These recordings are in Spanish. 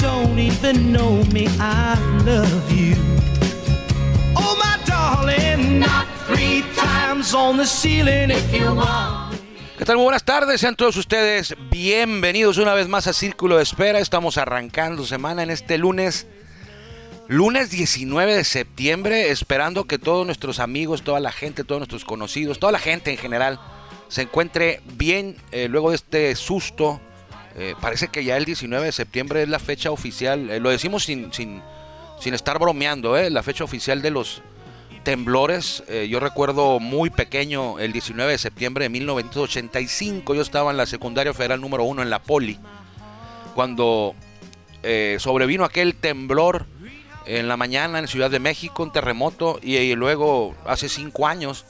don't even know me. I love you. Oh, my darling, not three times on the ceiling if you want. ¿Qué tal? Muy buenas tardes, sean todos ustedes bienvenidos una vez más a Círculo de Espera. Estamos arrancando semana en este lunes, lunes 19 de septiembre, esperando que todos nuestros amigos, toda la gente, todos nuestros conocidos, toda la gente en general se encuentre bien eh, luego de este susto. Eh, parece que ya el 19 de septiembre es la fecha oficial, eh, lo decimos sin, sin, sin estar bromeando, eh, la fecha oficial de los temblores. Eh, yo recuerdo muy pequeño el 19 de septiembre de 1985. Yo estaba en la secundaria federal número uno en la Poli. Cuando sobrevino aquel temblor en la mañana en Ciudad de México, un terremoto. Y luego hace cinco años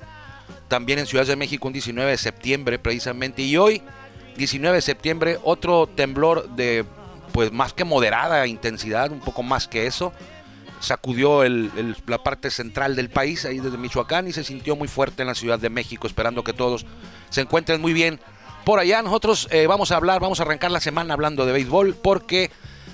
también en Ciudad de México, un 19 de septiembre precisamente. Y hoy, 19 de septiembre, otro temblor de pues más que moderada intensidad, un poco más que eso sacudió el- el- la parte central del país, ahí desde Michoacán, y se sintió muy fuerte en la Ciudad de México, esperando que todos se encuentren muy bien por allá. Nosotros eh, vamos a hablar, vamos a arrancar la semana hablando de béisbol, porque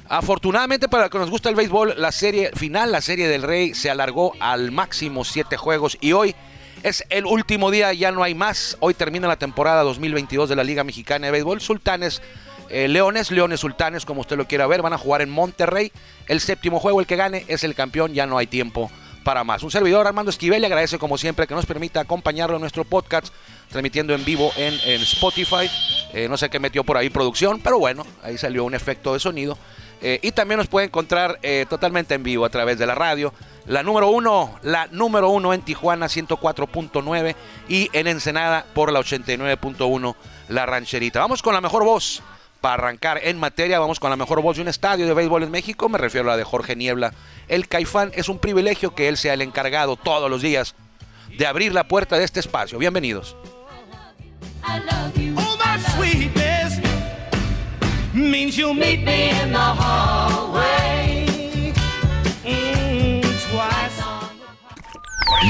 afortunadamente para los que nos gusta el béisbol, la serie final, la serie del Rey, se alargó al máximo siete juegos, y hoy es el último día, ya no hay más. Hoy termina la temporada 2022 de la Liga Mexicana de Béisbol. Sultanes eh, Leones, Leones Sultanes, como usted lo quiera ver, van a jugar en Monterrey. El séptimo juego, el que gane, es el campeón, ya no hay tiempo para más. Un servidor, Armando Esquivel, le agradece como siempre que nos permita acompañarlo en nuestro podcast, transmitiendo en vivo en, Spotify. Eh, no sé qué metió por ahí producción, pero bueno, ahí salió un efecto de sonido. Eh, y también nos puede encontrar eh, totalmente en vivo a través de la radio. La número uno, la número uno en Tijuana 104.9 y en Ensenada por la 89.1 La Rancherita. Vamos con la mejor voz para arrancar en materia, vamos con la mejor voz de un estadio de béisbol en México, me refiero a la de Jorge Niebla. El Caifán es un privilegio que él sea el encargado todos los días de abrir la puerta de este espacio. Bienvenidos. Oh, my sweetness means you'll meet me in the hallway. Mm.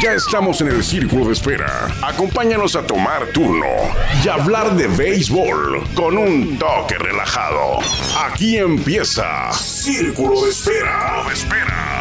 Ya estamos en el círculo de espera. Acompáñanos a tomar turno y hablar de béisbol con un toque relajado. Aquí empieza Círculo de Espera. De espera.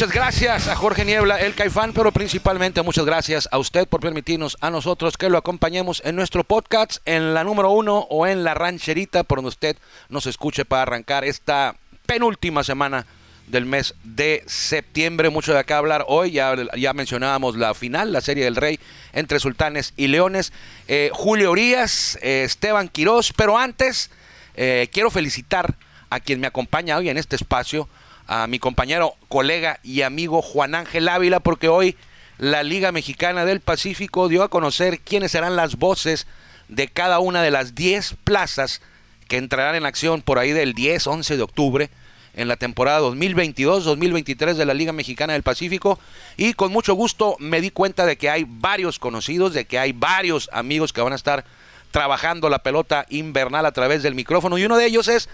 Muchas gracias a Jorge Niebla, el Caifán, pero principalmente muchas gracias a usted por permitirnos a nosotros que lo acompañemos en nuestro podcast, en la número uno o en la rancherita, por donde usted nos escuche para arrancar esta penúltima semana del mes de septiembre. Mucho de acá hablar hoy, ya, mencionábamos la final, la Serie del Rey entre Sultanes y Leones. Eh, Julio Urias, eh, Esteban Quirós, pero antes eh, quiero felicitar a quien me acompaña hoy en este espacio, a mi compañero, colega y amigo Juan Ángel Ávila, porque hoy la Liga Mexicana del Pacífico dio a conocer quiénes serán las voces de cada una de las 10 plazas que entrarán en acción por ahí del 10, 11 de octubre en la temporada 2022-2023 de la Liga Mexicana del Pacífico. Y con mucho gusto me di cuenta de que hay varios conocidos, de que hay varios amigos que van a estar trabajando la pelota invernal a través del micrófono. Y uno de ellos es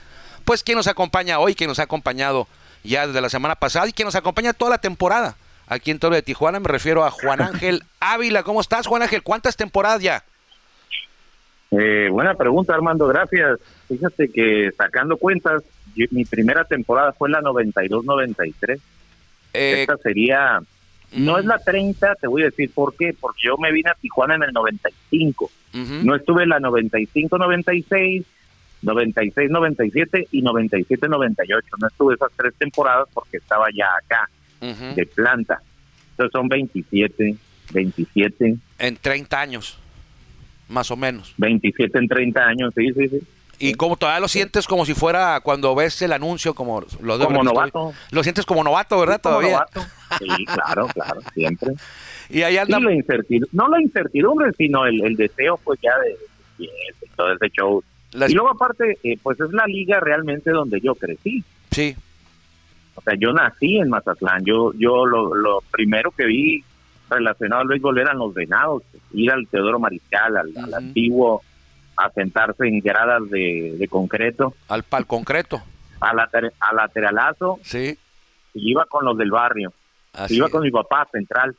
pues quien nos acompaña hoy, quien nos ha acompañado ya desde la semana pasada y quien nos acompaña toda la temporada aquí en Toro de Tijuana, me refiero a Juan Ángel Ávila. ¿Cómo estás, Juan Ángel? ¿Cuántas temporadas ya? Eh, buena pregunta, Armando, gracias. Fíjate que sacando cuentas, yo- mi primera temporada fue la 92-93. Eh, Esta sería, no es la 30, te voy a decir por qué, porque yo me vine a Tijuana en el 95. ujú. No estuve en la 95-96, 96-97 y 97-98. No estuve esas tres temporadas porque estaba ya acá, Ujú. de planta. Entonces son 27, 27, En 30 años, más o menos. 27 en 30 años, sí, sí, sí. Y como todavía lo sientes como si fuera cuando ves el anuncio, como lo de Como novato. Lo sientes como novato, ¿verdad? Como Todavía. novato. Sí, claro, claro, siempre. Y ahí anda. la incertidumbre, no la incertidumbre, sino el, el deseo, pues ya de- de todo ese show Las- Y luego aparte, eh, pues es la liga realmente donde yo crecí. Sí, O sea, yo nací en Mazatlán. Yo, yo lo, lo primero que vi relacionado al béisbol eran los venados. Ir al Teodoro Mariscal, al, antiguo, a sentarse en gradas de, de concreto, al pal concreto. a, later- a lateralazo, Sí, y iba con los del barrio. así. iba con mi papá central.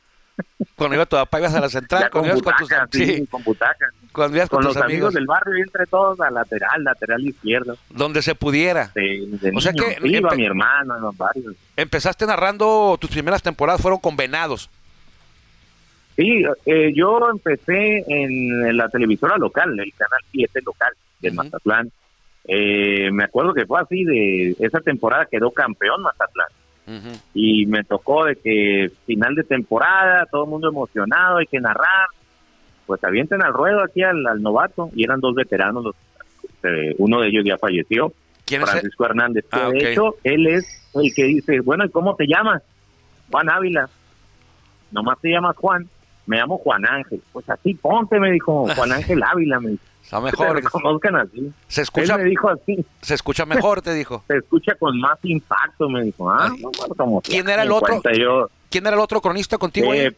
Cuando iba tu papá ibas a la central, Ya cuando ibas con tus sí, sí, con butaca. cuando ibas con, Con tus los amigos amigos, del barrio entre todos a lateral, lateral izquierdo. donde se pudiera. De, de O sea niño. que Sí, iba mi hermano, iban varios. Empezaste narrando tus primeras temporadas fueron con Venados. Sí, eh, yo empecé en la televisora local, el canal 7 local de Ujú. Mazatlán. Eh, me acuerdo que fue así, de esa temporada quedó campeón Mazatlán. Y me tocó de que final de temporada, todo el mundo emocionado, hay que narrar. Pues avienten al ruedo aquí al, al novato, y eran dos veteranos, los, eh, uno de ellos ya falleció, ¿Quién es el- Francisco Hernández. que Ah, de hecho, él es el que dice, bueno, ¿y cómo te llamas? Juan Ávila. Nomás te llamas Juan. Me llamo Juan Ángel. Pues así ponte, me dijo Juan Ángel Ávila. Me dijo. Está Que te mejor. reconozcan así. Se Él escucha, me dijo así. se escucha mejor, te dijo. Se escucha con más impacto, me dijo. Ah, no, bueno, como ¿Quién sea, era el otro? Yo, ¿Quién era el otro cronista contigo? ahí?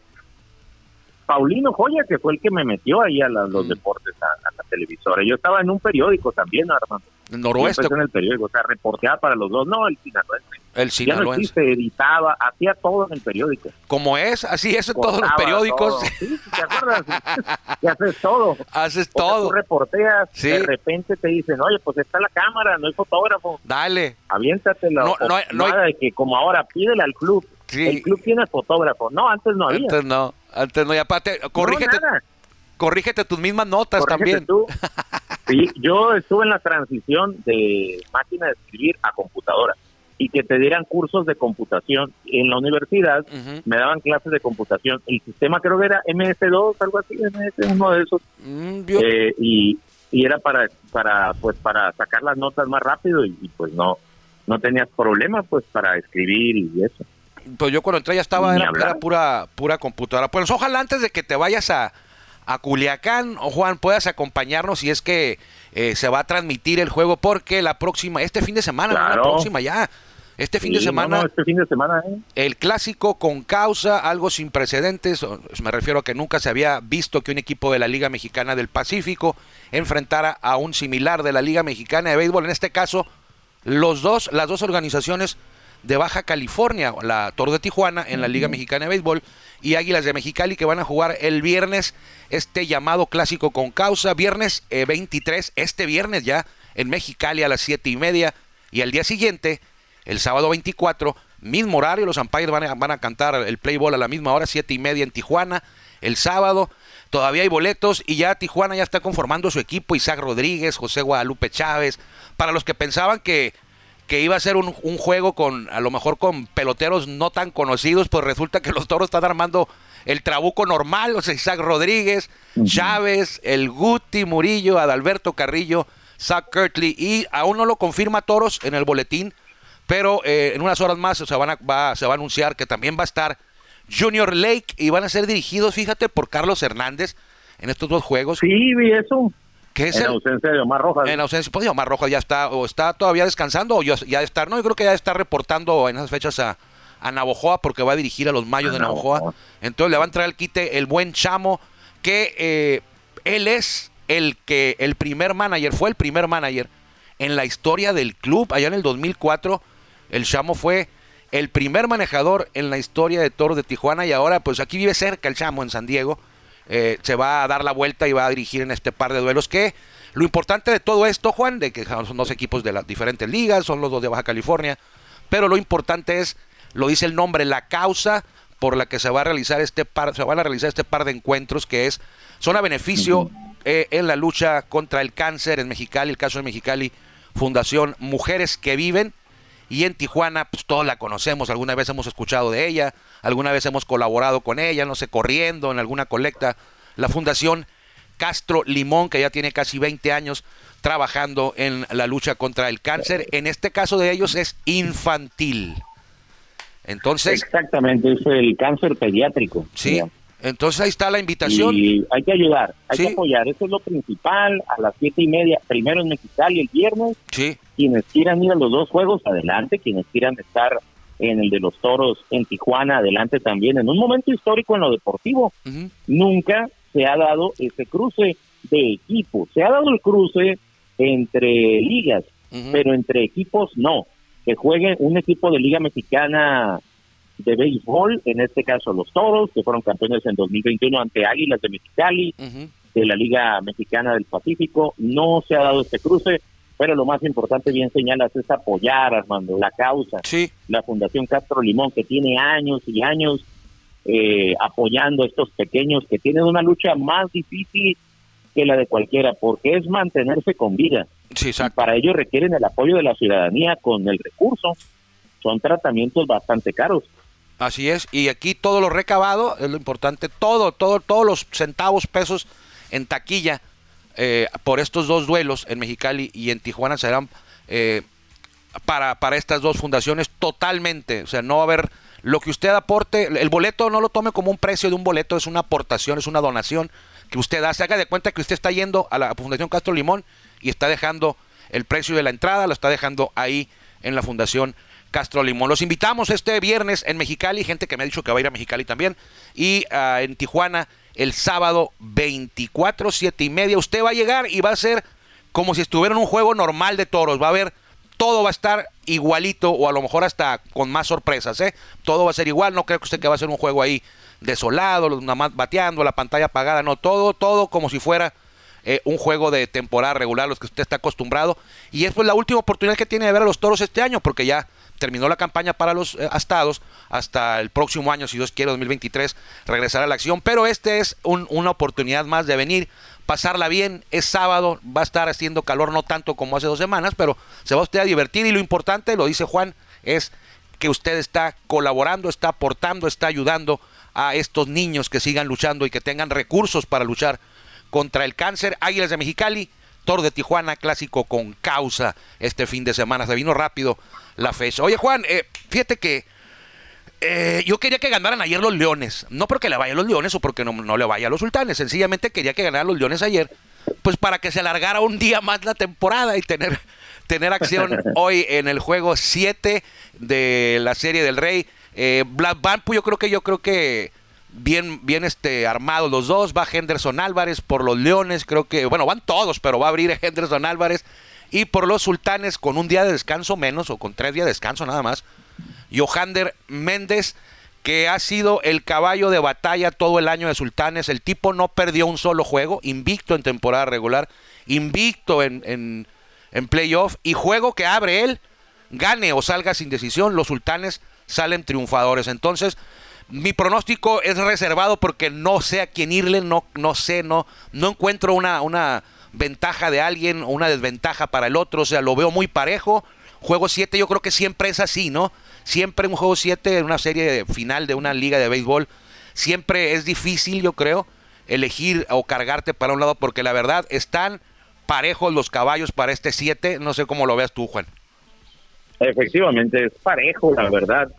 Paulino Joya, que fue el que me metió ahí a la- los Mm. deportes, a, a la televisora. Yo estaba en un periódico también, Armando. El Yo noroeste, en el periódico, o sea, reporteaba para los dos. No, el sinaloense. el Ya no sinaloense. editaba, hacía todo en el periódico. Como es, así es en todos los periódicos. todo. Sí, ¿te acuerdas? y haces todo. Haces O sea, todo. tú reporteas, Sí. de repente te dicen, oye, pues está la cámara, no hay fotógrafo, Dale. aviéntatela. No, no hay- no hay- nada de que como ahora, pídele al club. Sí. El club tiene fotógrafo. No, antes no había. Antes no, antes no. Y aparte, corrígete, corrígete tus mismas notas Corrígete también. tú. Sí, yo estuve en la transición de máquina de escribir a computadora y que te dieran cursos de computación en la universidad. Me daban clases de computación. El sistema creo que era MS2, algo así, MS, uno de esos. Mm, Eh, y, y era para para pues para sacar las notas más rápido y, y, pues no no tenías problema pues para escribir y eso. Pues yo cuando entré ya estaba, era, era pura, pura computadora. Pues ojalá antes de que te vayas a, a Culiacán, o Juan, puedas acompañarnos si es que eh, se va a transmitir el juego, porque la próxima, este fin de semana, no la Claro. próxima ya, este fin de semana, no, no, este fin de semana ¿eh? el clásico con causa, algo sin precedentes, me refiero a que nunca se había visto que un equipo de la Liga Mexicana del Pacífico enfrentara a un similar de la Liga Mexicana de Béisbol, en este caso, los dos, las dos organizaciones de Baja California, la Toro de Tijuana en la Liga Mexicana de Béisbol y Águilas de Mexicali que van a jugar el viernes este llamado clásico con causa, viernes eh, 23, este viernes ya en Mexicali a las siete y media y al día siguiente, el sábado 24, mismo horario, los umpires van a, van a cantar el play ball a la misma hora, siete y media en Tijuana, el sábado. Todavía hay boletos y ya Tijuana ya está conformando su equipo, Isaac Rodríguez, José Guadalupe Chávez. Para los que pensaban que, que iba a ser un, un juego con, a lo mejor con peloteros no tan conocidos, pues resulta que los toros están armando el trabuco normal, o sea, Isaac Rodríguez, Chávez, el Guti Murillo, Adalberto Carrillo, Zach Kirtley, y aún no lo confirma Toros en el boletín, pero eh, en unas horas más se, van a, va- se va a anunciar que también va a estar Junior Lake y van a ser dirigidos, fíjate, por Carlos Hernández en estos dos juegos, Sí, vi eso. Que es en el, ausencia de Omar Rojas. en ausencia, pues Omar Rojas ya está, o está todavía descansando, o ya, ya está, no, yo creo que ya está reportando en esas fechas a, a Navojoa, porque va a dirigir a los Mayos A de Navojoa. Navojoa. Entonces le va a entrar al quite el buen Chamo, que eh, él es el que, el primer manager, fue el primer manager en la historia del club, allá en el 2004, el Chamo fue el primer manejador en la historia de Toros de Tijuana y ahora pues aquí vive cerca el Chamo en San Diego. Eh, se va a dar la vuelta y va a dirigir en este par de duelos que lo importante de todo esto, Juan, de que son dos equipos de las diferentes ligas, son los dos de Baja California, pero lo importante es, lo dice el nombre, la causa por la que se va a realizar este par, se van a realizar este par de encuentros que es son a beneficio eh, en la lucha contra el cáncer en Mexicali, el caso de Mexicali, Fundación Mujeres que Viven, y en Tijuana, pues todos la conocemos, alguna vez hemos escuchado de ella, alguna vez hemos colaborado con ella, no sé, corriendo en alguna colecta. La Fundación Castro Limón, que ya tiene casi 20 años trabajando en la lucha contra el cáncer. En este caso de ellos es infantil. Entonces, Exactamente, es el cáncer pediátrico. Sí, Entonces ahí está la invitación. Y hay que ayudar, hay Sí. que apoyar. Eso es lo principal. A las siete y media, primero en Mexicali el viernes. Sí, Quienes quieran ir a los dos juegos, adelante. Quienes quieran estar en el de los toros en Tijuana, adelante también. En un momento histórico en lo deportivo, nunca se ha dado ese cruce de equipos. Se ha dado el cruce entre ligas, pero entre equipos no. Que juegue un equipo de Liga Mexicana de béisbol, en este caso los Toros, que fueron campeones en 2021 ante Águilas de Mexicali, de la Liga Mexicana del Pacífico. No se ha dado este cruce, pero lo más importante, bien señalas, es apoyar, Armando, la causa. Sí, La Fundación Castro Limón, que tiene años y años eh, apoyando a estos pequeños que tienen una lucha más difícil que la de cualquiera, porque es mantenerse con vida. sí, para ello requieren el apoyo de la ciudadanía con el recurso. Son tratamientos bastante caros. Así es. Y aquí todo lo recabado es lo importante. Todo, todo, todos los centavos, pesos en taquilla eh, por estos dos duelos en Mexicali y en Tijuana serán eh, para, para estas dos fundaciones totalmente. O sea, no va a haber lo que usted aporte. El boleto no lo tome como un precio de un boleto, es una aportación, es una donación que usted da. Se haga de cuenta que usted está yendo a la Fundación Castro Limón y está dejando el precio de la entrada, lo está dejando ahí en la Fundación Castro Limón. Los invitamos este viernes en Mexicali, gente que me ha dicho que va a ir a Mexicali también, y ah, en Tijuana el sábado 24, 7 y media. Usted va a llegar y va a ser como si estuviera en un juego normal de toros. Va a haber, todo va a estar igualito o a lo mejor hasta con más sorpresas. ¿eh? Todo va a ser igual. No creo que usted que va a ser un juego ahí desolado, nada más bateando, la pantalla apagada. No, todo, todo como si fuera eh, un juego de temporada regular, los que usted está acostumbrado. Y es pues la última oportunidad que tiene de ver a los toros este año, porque ya terminó la campaña para los eh, astados. Hasta el próximo año, si Dios quiere, 2023, regresar a la acción. Pero este es un- una oportunidad más de venir, pasarla bien. Es sábado, va a estar haciendo calor, no tanto como hace dos semanas, pero se va usted a divertir. Y lo importante, lo dice Juan, es que usted está colaborando, está aportando, está ayudando a estos niños que sigan luchando y que tengan recursos para luchar contra el cáncer. Águilas de Mexicali, Toro de Tijuana, clásico con causa este fin de semana. Se vino rápido la fecha. Oye, Juan, eh, fíjate que eh, yo quería que ganaran ayer los Leones. No porque le vaya a los Leones o porque no, no le vaya a los Sultanes. Sencillamente quería que ganaran los Leones ayer. Pues para que se alargara un día más la temporada y tener, tener acción hoy en el juego 7 de la Serie del Rey. Eh, Black Bampu, yo creo que yo creo que bien, bien este, armados los dos. Va Henderson Álvarez por los Leones. Creo que, bueno, van todos, pero va a abrir Henderson Álvarez. Y por los Sultanes con un día de descanso menos o con tres días de descanso nada más. Johander Méndez, que ha sido el caballo de batalla todo el año de Sultanes. El tipo no perdió un solo juego, invicto en temporada regular, invicto en, en, en playoff y juego que abre él, gane o salga sin decisión, los Sultanes salen triunfadores. Entonces, mi pronóstico es reservado porque no sé a quién irle, no, no sé, no, no encuentro una, una ventaja de alguien o una desventaja para el otro, o sea, lo veo muy parejo. Juego 7 yo creo que siempre es así, ¿no? Siempre un juego 7 en una serie final de una liga de béisbol, siempre es difícil, yo creo, elegir o cargarte para un lado porque la verdad están parejos los caballos para este 7, no sé cómo lo veas tú, Juan. Efectivamente, es parejo, la verdad.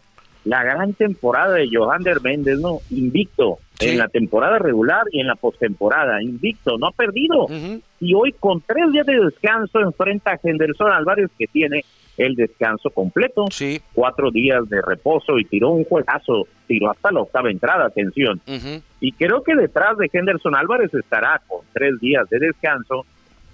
La gran temporada de Johander Méndez, ¿no? Invicto Sí. en la temporada regular y en la postemporada. Invicto, no ha perdido. Y hoy, con tres días de descanso, enfrenta a Henderson Álvarez, que tiene el descanso completo. Sí. Cuatro días de reposo y tiró un juegazo. Tiró hasta la octava entrada, atención. Y creo que detrás de Henderson Álvarez estará con tres días de descanso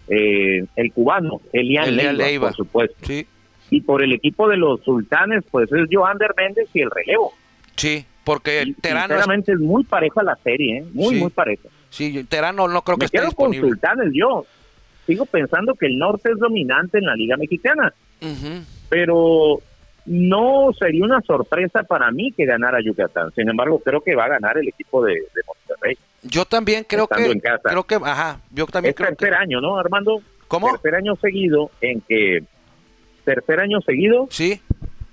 eh, el cubano, Elian Elian Leiva, Leiva. por supuesto. Sí, Y por el equipo de los sultanes, pues es Joander Méndez y el relevo. sí, porque Y, Terano, es- sinceramente es muy pareja la serie, ¿eh? muy, Sí. muy pareja. sí, Terano no creo que Me esté quedo con disponible. sultanes yo. Sigo pensando que el norte es dominante en la Liga Mexicana, pero no sería una sorpresa para mí que ganara Yucatán. Sin embargo, creo que va a ganar el equipo de, de Monterrey. Yo también creo que en casa. creo que ajá, yo también Es creo que tercer año, ¿no, Armando? ¿Cómo? Tercer año seguido en que... Tercer año seguido Sí,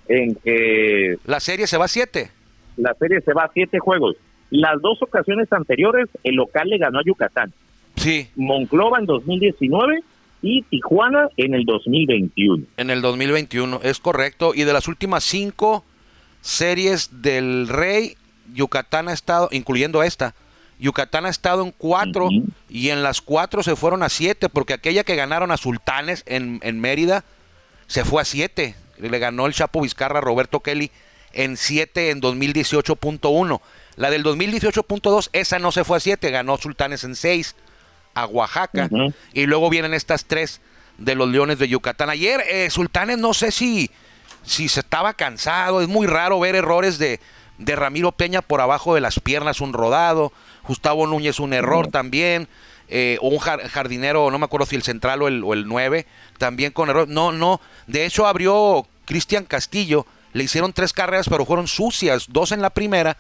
en que la serie se va a 7. la serie se va a siete juegos. Las dos ocasiones anteriores, el local le ganó a Yucatán. Sí, Monclova en 2019 y Tijuana en el 2021. en el 2021, es correcto. Y de las últimas cinco series del Rey, Yucatán ha estado, incluyendo esta, Yucatán ha estado en cuatro y en las cuatro se fueron a siete, porque aquella que ganaron a Sultanes en, en Mérida se fue a siete. Le ganó el Chapo Vizcarra a Roberto Kelly en siete en 2018.1. La del 2018.2, esa no se fue a siete, ganó Sultanes en seis a Oaxaca. Y luego vienen estas tres de los Leones de Yucatán. Ayer eh, Sultanes no sé si, si se estaba cansado. Es muy raro ver errores de, de Ramiro Peña por abajo de las piernas, un rodado. Gustavo Núñez un error también. Eh, o un jar- jardinero, no me acuerdo si el central o el, o el 9, también con error. No, no. De hecho abrió Cristian Castillo. Le hicieron tres carreras, pero fueron sucias. Dos en la primera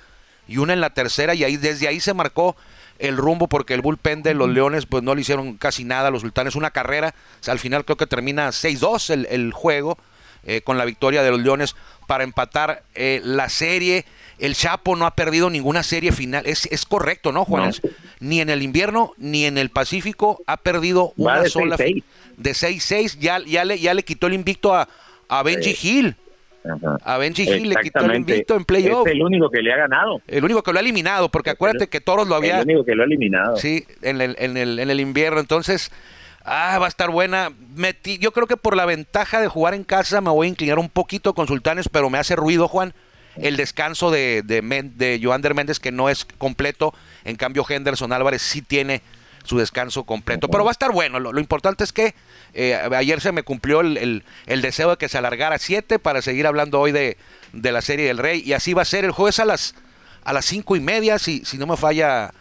y una en la tercera. Y ahí desde ahí se marcó el rumbo porque el bullpen de los Leones pues no le hicieron casi nada a los Sultanes. Una carrera, o sea, al final creo que termina 6-2 el, el juego eh, con la victoria de los Leones para empatar eh, la serie. El Chapo no ha perdido ninguna serie final. Es, es correcto, ¿no, Juanes? Ni en el invierno ni en el Pacífico ha perdido una de sola 6-6. fi- de 6-6. Ya, ya, le, ya le quitó el invicto a, a Benji Hill. Ajá. A Benji Hill le quitó el invicto en playoff. Es el único que le ha ganado. El único que lo ha eliminado, porque acuérdate que Toros lo había... El único que lo ha eliminado. Sí, en el, en el, en el invierno. Entonces, ah, va a estar buena. Metí- yo creo que por la ventaja de jugar en casa me voy a inclinar un poquito con Sultanes, pero me hace ruido, Juan, el descanso de, de, Joander Méndez, que no es completo. En cambio, Henderson Álvarez sí tiene su descanso completo. Pero va a estar bueno. Lo, importante es que eh, ayer se me cumplió el, el- el deseo de que se alargara 7 para seguir hablando hoy de, de la Serie del Rey. Y así va a ser el jueves a las a las cinco y media, si, si no me falla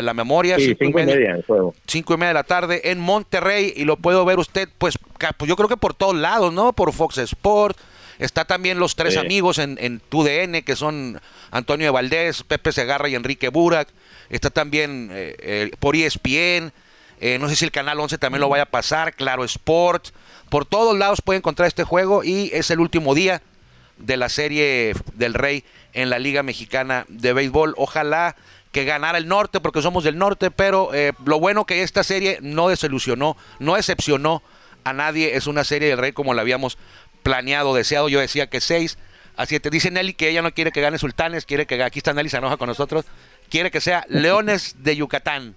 la memoria. Sí, cinco y cinco y media. media el juego. 5 y media de la tarde en Monterrey y lo puedo ver usted, pues, pues yo creo que por todos lados, ¿no? Por Fox Sport. Está también los tres Sí. amigos en, en TUDN, que son Antonio de Valdés, Pepe Segarra y Enrique Burak. Está también eh, eh, por ESPN. eh, no sé si el Canal 11 también lo vaya a pasar. Claro Sport. Por todos lados puede encontrar este juego y es el último día de la serie del Rey en la Liga Mexicana de Béisbol. Ojalá que ganara el norte, porque somos del norte, pero eh, lo bueno que esta serie no desilusionó, no decepcionó a nadie. Es una serie del Rey como la habíamos planeado, deseado. Yo decía que 6 a 7. Dice Nelly que ella no quiere que gane Sultanes, quiere que aquí está Nelly se enoja con nosotros, quiere que sea Leones de Yucatán.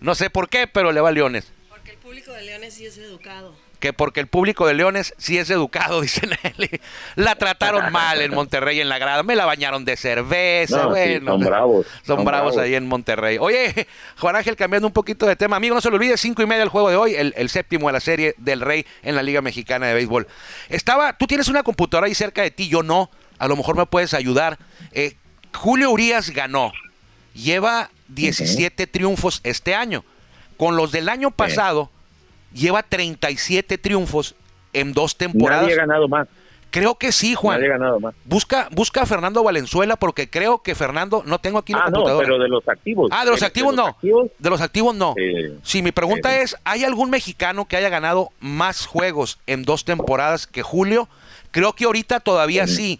No sé por qué, pero le va a Leones. Porque el público de Leones sí es educado. Que porque el público de Leones sí es educado, dice Nelly. La trataron mal en Monterrey en la grada, me la bañaron de cerveza, No, sí, bueno. son bravos, Son, son bravos, bravos. ahí en Monterrey. Oye, Juan Ángel, cambiando un poquito de tema, amigo, no se lo olvide, cinco y media el juego de hoy, el, el séptimo de la serie del Rey en la Liga Mexicana de Béisbol. Estaba, tú tienes una computadora ahí cerca de ti, yo no, a lo mejor me puedes ayudar. Eh, Julio Urias ganó, lleva 17 triunfos este año. Con los del año pasado, lleva 37 triunfos en dos temporadas. Nadie ha ganado más. Creo que sí, Juan. Nadie ha ganado más. Busca, busca a Fernando Valenzuela porque creo que Fernando, no tengo aquí la Ah, no, computadora. pero de los activos. ah, de los activos no. activos, de los activos no. eh, Sí, mi pregunta eh, es, ¿hay algún mexicano que haya ganado más juegos en dos temporadas que Julio? Creo que ahorita todavía sí.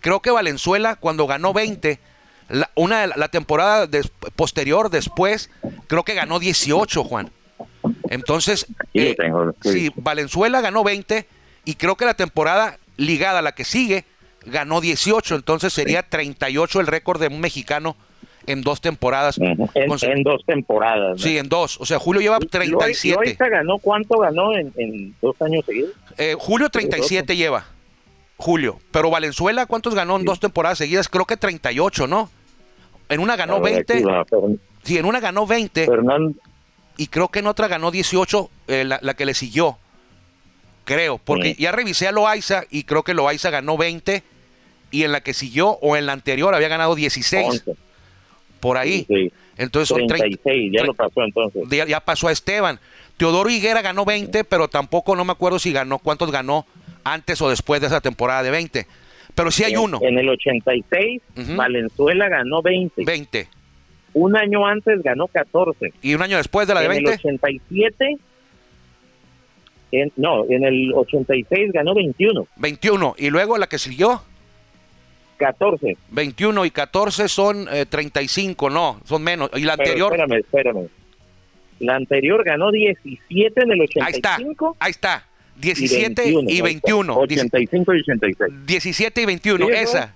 Creo que Valenzuela cuando ganó 20, la, una la, la temporada des- posterior después, creo que ganó 18, Juan. Entonces, eh, tengo, sí. sí, Valenzuela ganó 20 y creo que la temporada ligada a la que sigue ganó 18, entonces sería 38 el récord de un mexicano en dos temporadas. en, dos temporadas. ¿no? Sí, en dos. O sea, Julio lleva Loaiza- 37. Loaiza ganó, ¿cuánto ganó en, en dos años seguidos? Eh, Julio 37 lleva. Julio. Pero Valenzuela, ¿cuántos ganó en dos temporadas seguidas? Creo que 38, ¿no? En una ganó A ver, 20. aquí va, Fer- Sí, en una ganó 20 Fernando, y creo que en otra ganó 18, eh, la, la que le siguió. Creo, porque Sí. ya revisé a Loaiza y creo que Loaiza ganó 20 y en la que siguió o en la anterior había ganado 16, 11, por ahí. sí, Entonces son 30 36, ya lo pasó entonces. ya, ya pasó a Esteban. Teodoro Higuera ganó 20, pero tampoco no me acuerdo si ganó, cuántos ganó antes o después de esa temporada de 20. Pero sí hay En- uno, En el 86, Ujú. Valenzuela ganó 20. 20. Un año antes ganó 14. Y un año después de la de en el 20, 87, en- no, en el 86 ganó 21. 21. Y luego la que siguió, 14. 21 y 14 son eh, 35, no, son menos. Y la Pero anterior, espérame, espérame. La anterior ganó 17 en el ahí está, 85. ahí está. y 17 y 21. 21. 85 y 86. 17 y 21, Sí, esa.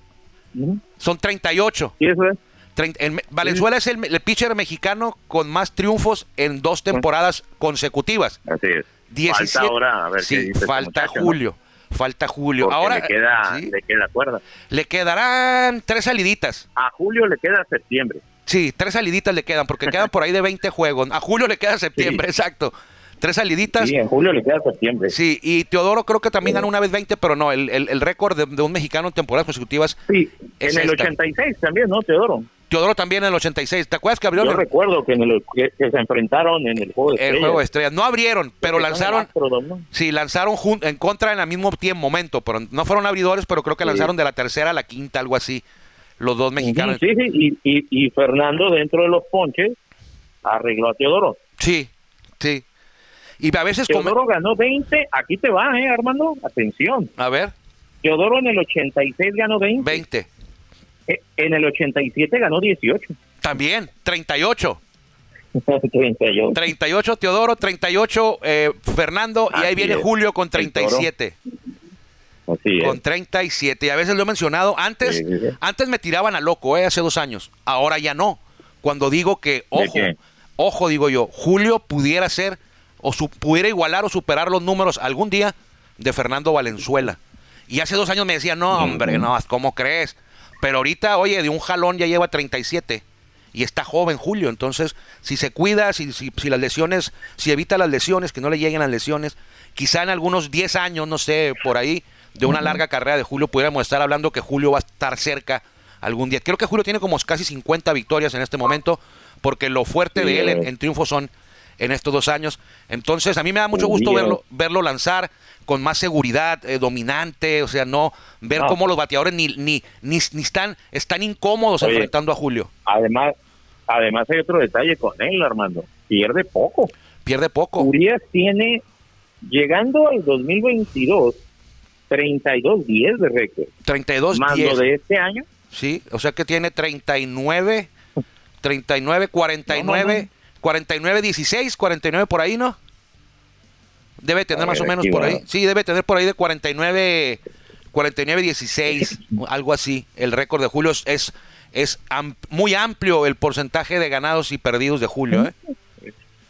Son 38. ¿Sí eso es? Trein- en Me- Valenzuela es el, el pitcher mexicano con más triunfos en dos temporadas consecutivas. Así es. 17 Falta ahora, a ver qué sí, dice este falta. Julio. Falta Julio. Porque Ahora le queda, sí, le queda cuerda. le quedarán tres saliditas. A Julio le queda septiembre. Sí, tres saliditas le quedan, porque quedan por ahí de 20 juegos. A Julio le queda septiembre, exacto. Tres saliditas. Sí, en julio le queda septiembre. Sí, y Teodoro creo que también ganó una vez 20, pero no, el, el- el récord de, de un mexicano en temporadas consecutivas, Sí, Es en el esta. 86 también, ¿no, Teodoro? Teodoro también en el 86. ¿Te acuerdas que abrieron Yo el, recuerdo que, en el, que, que se enfrentaron en el juego de el estrellas. juego de estrellas? No abrieron, pero lanzaron, el Astrodome, ¿no? sí, lanzaron jun- en contra en el mismo tiempo, momento, pero no fueron abridores, pero creo que Sí. lanzaron de la tercera a la quinta, algo así, los dos mexicanos. Sí, sí, y, y, y Fernando dentro de los ponches arregló a Teodoro. Sí, sí. Y a veces... come- Teodoro ganó 20, aquí te va, ¿eh, Armando? Atención. A ver, Teodoro en el 86 ganó 20, 20. En el 87 ganó 18. También, 38. 38. 38 Teodoro, 38 eh, Fernando, y ahí viene es. Julio con El toro. 37. Así es. Con 37. Y a veces lo he mencionado. Antes, Sí, sí, sí. antes me tiraban a loco, ¿eh? hace dos años. Ahora ya no. Cuando digo que, ojo, ojo, digo yo, Julio pudiera ser, o su- pudiera igualar o superar los números algún día de Fernando Valenzuela. Y hace dos años me decían, no, hombre, no, ¿cómo crees? Pero ahorita, oye, de un jalón ya lleva 37 y está joven Julio. Entonces, si se cuida, si, si, si las lesiones, si evita las lesiones, que no le lleguen las lesiones, quizá en algunos 10 años, no sé, por ahí, de una larga carrera de Julio, pudiéramos estar hablando que Julio va a estar cerca algún día. Creo que Julio tiene como casi 50 victorias en este momento, porque lo fuerte de él en, en triunfos son en estos dos años. Entonces, a mí me da mucho gusto verlo, verlo lanzar con más seguridad, eh, dominante, o sea, no ver No. cómo los bateadores ni, ni, ni, ni están, están incómodos Oye. enfrentando a Julio. Además, además hay otro detalle con él, Armando. Pierde poco. Pierde poco. Urias tiene, llegando al 2022, 32-10 de récord. 32 Más 10. lo de este año, Sí, o sea que tiene 39 39 49 No, no, no. 49 16, 49 por ahí, ¿no? Debe tener A más o menos por va. ahí. Sí, debe tener por ahí de 49 49 16, algo así. El récord de Julio es es, muy amplio el porcentaje de ganados y perdidos de Julio, ¿eh?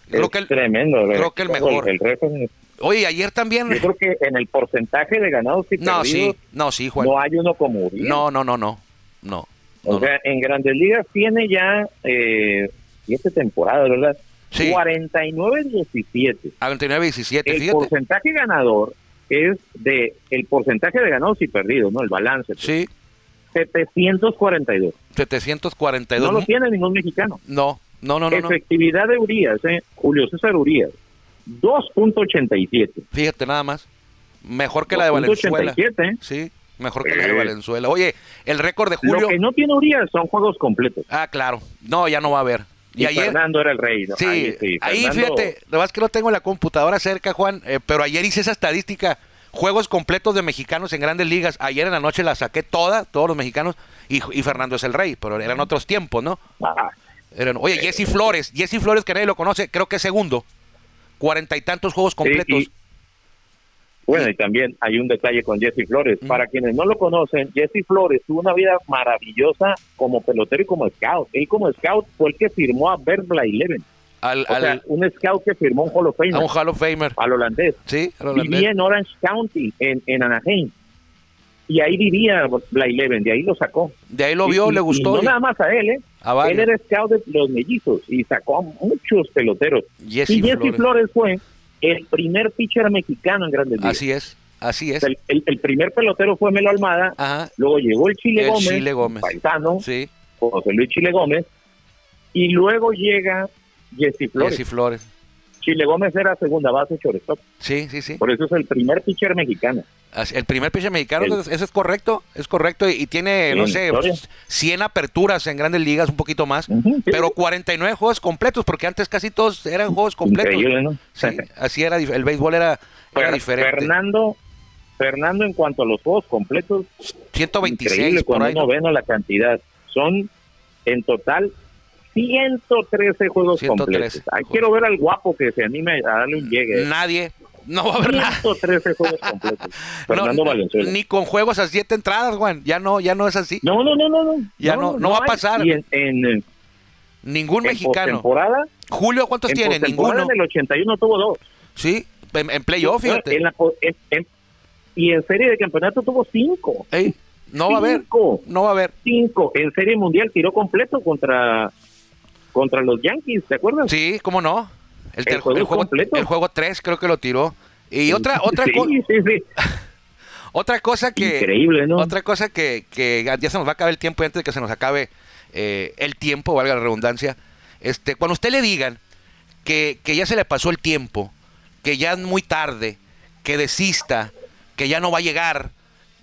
Creo es que el- tremendo. creo que el mejor. El, récord, Oye, ayer también yo creo que en el porcentaje de ganados y No, sí, perdidos no, sí, Juan. no hay uno como. No, no, no, no. No. O no, sea, en Grandes Ligas tiene ya eh, siete temporadas, ¿verdad? Sí. 49-17. A 29 17, El fíjate. porcentaje ganador es de el porcentaje de ganados y perdidos, ¿no? El balance. pues, Sí, 742. 742. No lo tiene ningún mexicano. No, no, no, no, no. Efectividad de Urias, ¿eh? Julio César Urias, 2.87. Fíjate nada más. Mejor que la de Valenzuela. 2.87, ¿eh? Sí, mejor que la de Eh. Valenzuela. Oye, el récord de Lo Julio. que no tiene Urias son juegos completos. Ah, claro. No, ya no va a haber. Y, Y, ayer. Fernando era el rey. ¿no? Sí, Ahí, ahí, sí, Fernando- fíjate, que no tengo la computadora cerca, Juan, eh, pero ayer hice esa estadística. Juegos completos de mexicanos en grandes ligas. Ayer en la noche la saqué toda, todos los mexicanos, y, y Fernando es el rey, pero eran otros tiempos, ¿no? Ah, Eran- oye, Jesse Flores, Jesse Flores que nadie lo conoce, creo que es segundo. Cuarenta y tantos juegos completos. y- Bueno, y también hay un detalle con Jesse Flores. Para quienes no lo conocen, Jesse Flores tuvo una vida maravillosa como pelotero y como scout. Él como scout fue el que firmó a Bert Blyleven. al, O al- sea, un scout que firmó un Hall of Fame a un Hall of Famer. al holandés. Sí, al holandés. Vivía en Orange County, en, en Anaheim. Y ahí vivía Blyleven, de ahí lo sacó. De ahí lo vio, Y- le gustó. Y no nada más a él, ¿eh? A. Él era scout de los mellizos y sacó a muchos peloteros. Jesse y Jesse Flores. Flores. fue el primer pitcher mexicano en Grandes Ligas. Así es, así es. El, el- el primer pelotero fue Melo Almada, Ajá. luego llegó el Chile El Gómez, Chile Gómez. paisano, Sí, José Luis Chile Gómez, y luego llega Jesse Flores. Jesse Flores. Chile Gómez era segunda base shortstop, Sí, sí, sí. por eso es el primer pitcher mexicano. El primer pitcher mexicano, El- eso es correcto, es correcto. Y, y tiene, no sé, historia. 100 aperturas en grandes ligas, un poquito más. Ujú, sí. Pero 49 juegos completos, porque antes casi todos eran juegos completos. Increíble, ¿no? Sí, así era, el béisbol era, era Fer- diferente. Fernando, Fernando en cuanto a los juegos completos, 126 increíble por cuando ahí. uno ¿no? la cantidad. Son en total 113 juegos 113 completos. Juegos. quiero ver al guapo que se anime a darle un llegue. Nadie. No va a haber nada. 113 juegos completos. No, Fernando Valenzuela. ni con juegos a siete entradas, Juan. Ya no, ya no es así. No, no, no, no, no. Ya no- no va a pasar. Y en, en, Ningún en mexicano. postemporada, Julio, ¿cuántos en tiene? Ninguno. en el 81 tuvo dos. Sí, en, en playoff, fíjate. En la y en serie de campeonato tuvo cinco. Ey, no va a haber. Cinco. No va a haber. Cinco. En serie mundial tiró completo contra contra los Yankees, ¿te acuerdas? Sí, ¿cómo no? El, juego el juego, el juego 3 creo que lo tiró. Y otra otra sí, co- sí, sí. otra cosa que Increíble, ¿no? otra cosa que, que ya se nos va a acabar el tiempo y antes de que se nos acabe eh, el tiempo, valga la redundancia, este, cuando usted le digan que, que ya se le pasó el tiempo, que ya es muy tarde, que desista, que ya no va a llegar,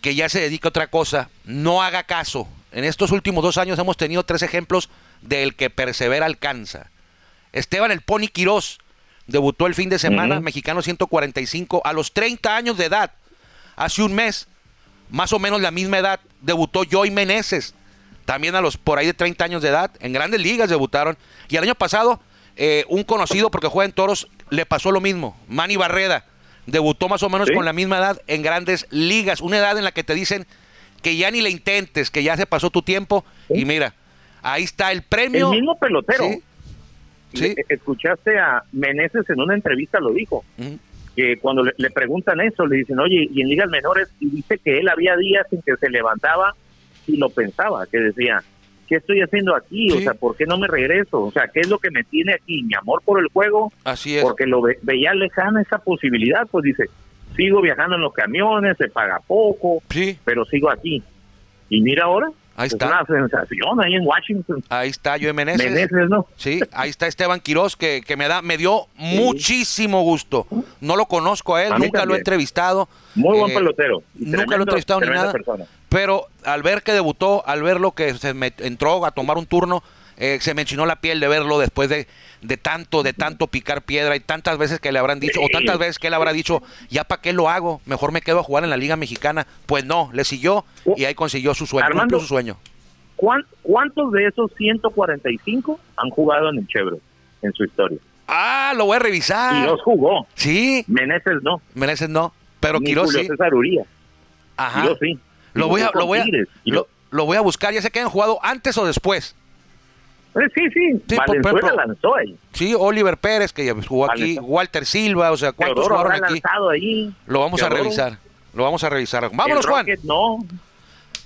que ya se dedica a otra cosa, no haga caso. En estos últimos dos años hemos tenido tres ejemplos del que persevera alcanza. Esteban el Pony Quirós debutó el fin de semana, mexicano 145, a los 30 años de edad. Hace un mes, más o menos la misma edad, debutó Joy Meneses, también a los por ahí de 30 años de edad. En grandes ligas debutaron. Y el año pasado, eh, un conocido porque juega en toros, le pasó lo mismo. Manny Barreda debutó más o menos Sí. con la misma edad en grandes ligas. Una edad en la que te dicen que ya ni le intentes, que ya se pasó tu tiempo. Y mira, ahí está el El premio. mismo pelotero. Sí. Sí. Escuchaste a Meneses en una entrevista, lo dijo. Que cuando le, le preguntan eso, le dicen, oye, y en ligas menores, y dice que él había días en que se levantaba y lo pensaba, que decía, ¿qué estoy haciendo aquí? O sea, ¿por qué no me regreso? O sea, ¿qué es lo que me tiene aquí? Mi amor por el juego, Así es. porque lo ve- veía lejana esa posibilidad, pues dice, sigo viajando en los camiones, se paga poco, Sí, pero sigo aquí. Y mira ahora, Ahí es está. una sensación ahí en Washington. ahí está Joey Meneses. Meneses, ¿no? Sí, ahí está Esteban Quirós, que, que me da, me dio muchísimo gusto. No lo conozco a él, A nunca lo he entrevistado. Muy buen Eh, pelotero. Nunca lo he entrevistado ni nada. persona. Pero al ver que debutó, al ver lo que se me entró a tomar un turno, eh, se me enchinó la piel de verlo después de, de tanto, de tanto picar piedra y tantas veces que le habrán dicho, o tantas veces que él habrá dicho, ya para qué lo hago, mejor me quedo a jugar en la Liga Mexicana. Pues no, le siguió y ahí consiguió su sueño, Armando, su sueño. ¿Cuán- ¿Cuántos de esos 145 han jugado en el Chevrolet en su historia? Ah, lo voy a revisar. Los jugó. Sí, Meneses no. Mereces no, pero Ni Quirós Julio sí. César Uría. Ajá. Sí. Lo voy a, lo voy a, lo voy a buscar. Ya sé que han jugado antes o después. Eh, sí, sí. Sí, por Valenzuela ejemplo, lanzó ahí. Sí, Oliver Pérez, que jugó aquí, Valenzuela. Walter Silva, o sea, ¿cuántos Teodoro jugaron aquí? ahí. Lo vamos a revisar. Lo vamos a revisar. Vámonos, Juan. No.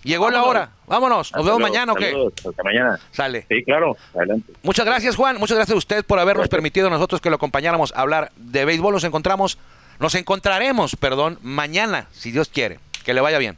Llegó la hora. Vámonos. Nos vemos mañana, ¿o qué? Hasta mañana. Sale. Sí, claro. Adelante. Muchas gracias, Juan. Muchas gracias a usted por habernos Gracias. permitido a nosotros que lo acompañáramos a hablar de béisbol. Nos encontramos, nos encontraremos, perdón, mañana, si Dios quiere. Que le vaya bien.